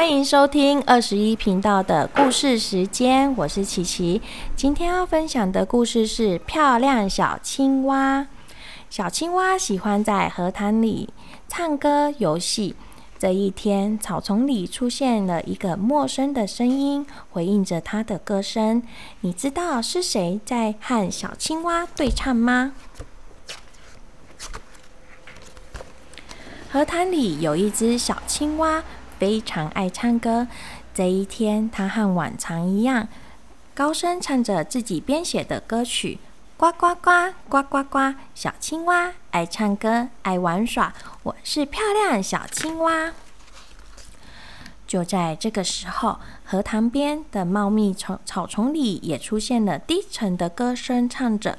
欢迎收听二十一频道的故事时间，我是琪琪。今天要分享的故事是《漂亮小青蛙》。小青蛙喜欢在河塘里唱歌游戏。这一天，草丛里出现了一个陌生的声音，回应着它的歌声。你知道是谁在和小青蛙对唱吗？河塘里有一只小青蛙，非常爱唱歌。这一天，他和往常一样，高声唱着自己编写的歌曲。呱呱呱，呱呱呱！小青蛙爱唱歌，爱玩耍。我是漂亮小青蛙。就在这个时候，荷塘边的茂密草草丛里也出现了低沉的歌声，唱着：“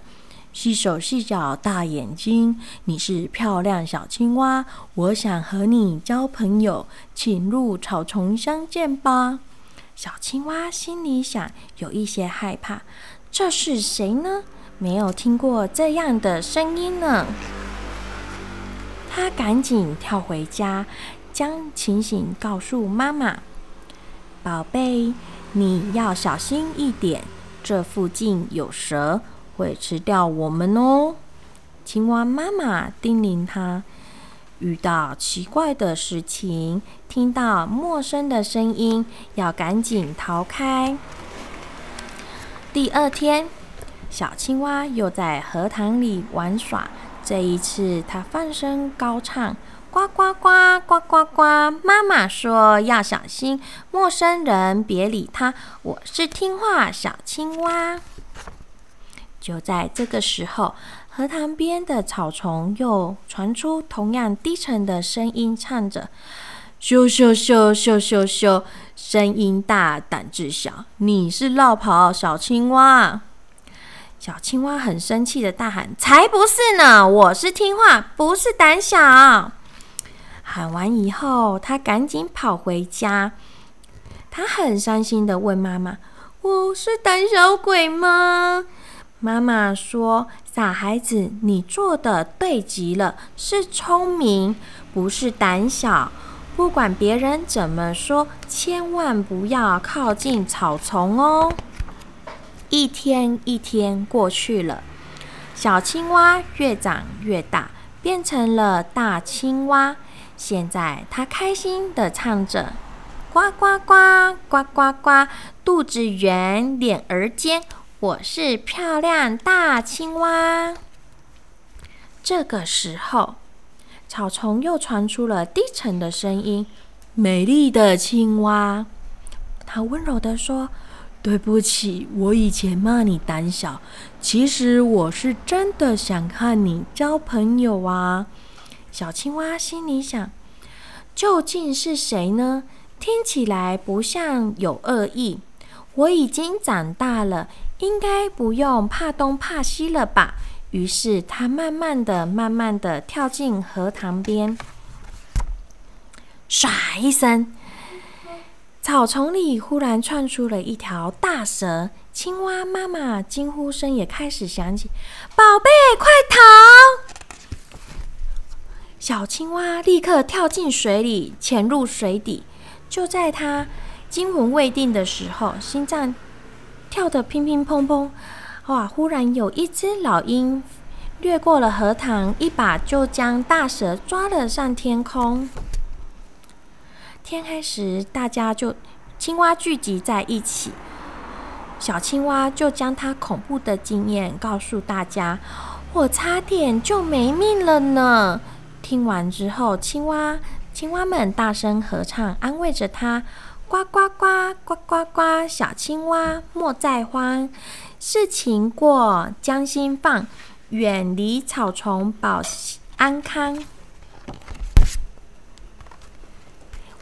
细手细脚大眼睛，你是漂亮小青蛙，我想和你交朋友，请入草丛相见吧。”小青蛙心里想，有一些害怕：“这是谁呢？”没有听过这样的声音呢，他赶紧跳回家，将情形告诉妈妈：“宝贝，你要小心一点，这附近有蛇，会吃掉我们哦。”青蛙妈妈叮咛他：“遇到奇怪的事情，听到陌生的声音，要赶紧逃开。”第二天。小青蛙又在荷塘里玩耍。这一次，它放声高唱：“呱呱呱，呱呱呱！”妈妈说：“要小心，陌生人别理他。”我是听话小青蛙。就在这个时候，荷塘边的草丛又传出同样低沉的声音，唱着：“咻咻咻咻咻咻，声音大，胆子小，你是绕跑小青蛙。”小青蛙很生气的大喊：“才不是呢！我是听话，不是胆小。”喊完以后，他赶紧跑回家。他很伤心的问妈妈：“我是胆小鬼吗？”妈妈说：“傻孩子，你做的对极了，是聪明，不是胆小。不管别人怎么说，千万不要靠近草丛哦。”一天一天过去了，小青蛙越长越大，变成了大青蛙。现在它开心的唱着：“呱呱呱，呱呱呱，肚子圆，脸儿尖，我是漂亮大青蛙。”这个时候，草丛又传出了低沉的声音：“美丽的青蛙。”它温柔的说。对不起，我以前骂你胆小，其实我是真的想和你交朋友啊。小青蛙心里想：究竟是谁呢？听起来不像有恶意。我已经长大了，应该不用怕东怕西了吧？于是他慢慢的、慢慢的跳进荷塘边，唰一声。草丛里忽然窜出了一条大蛇，青蛙妈妈惊呼声也开始响起：“宝贝，快逃！”小青蛙立刻跳进水里，潜入水底。就在它惊魂未定的时候，心脏跳得乒乒乓乓。哇！忽然有一只老鹰掠过了荷塘，一把就将大蛇抓了上天空。天黑时，大家就青蛙聚集在一起。小青蛙就将它恐怖的经验告诉大家：“我差点就没命了呢。”听完之后，青蛙青蛙们大声合唱，安慰着它：“呱呱呱，呱呱呱，小青蛙莫再慌，事情过将心放，远离草丛保安康。”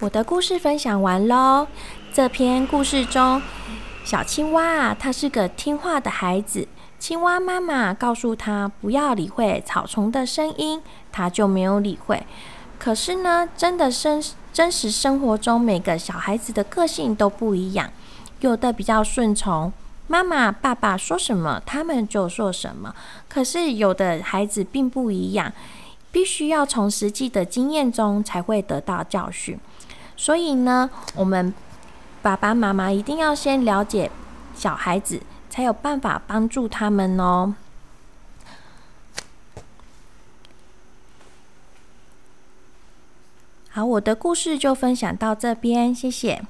我的故事分享完喽。这篇故事中，小青蛙啊，它是个听话的孩子。青蛙妈妈告诉他不要理会草丛的声音，他就没有理会。可是呢，真的生真实生活中每个小孩子的个性都不一样有的比较顺从妈妈爸爸说什么他们就做什么。可是有的孩子并不一样必须要从实际的经验中才会得到教训。所以呢我们爸爸妈妈一定要先了解小孩子才有办法帮助他们哦。好我的故事就分享到这边谢谢。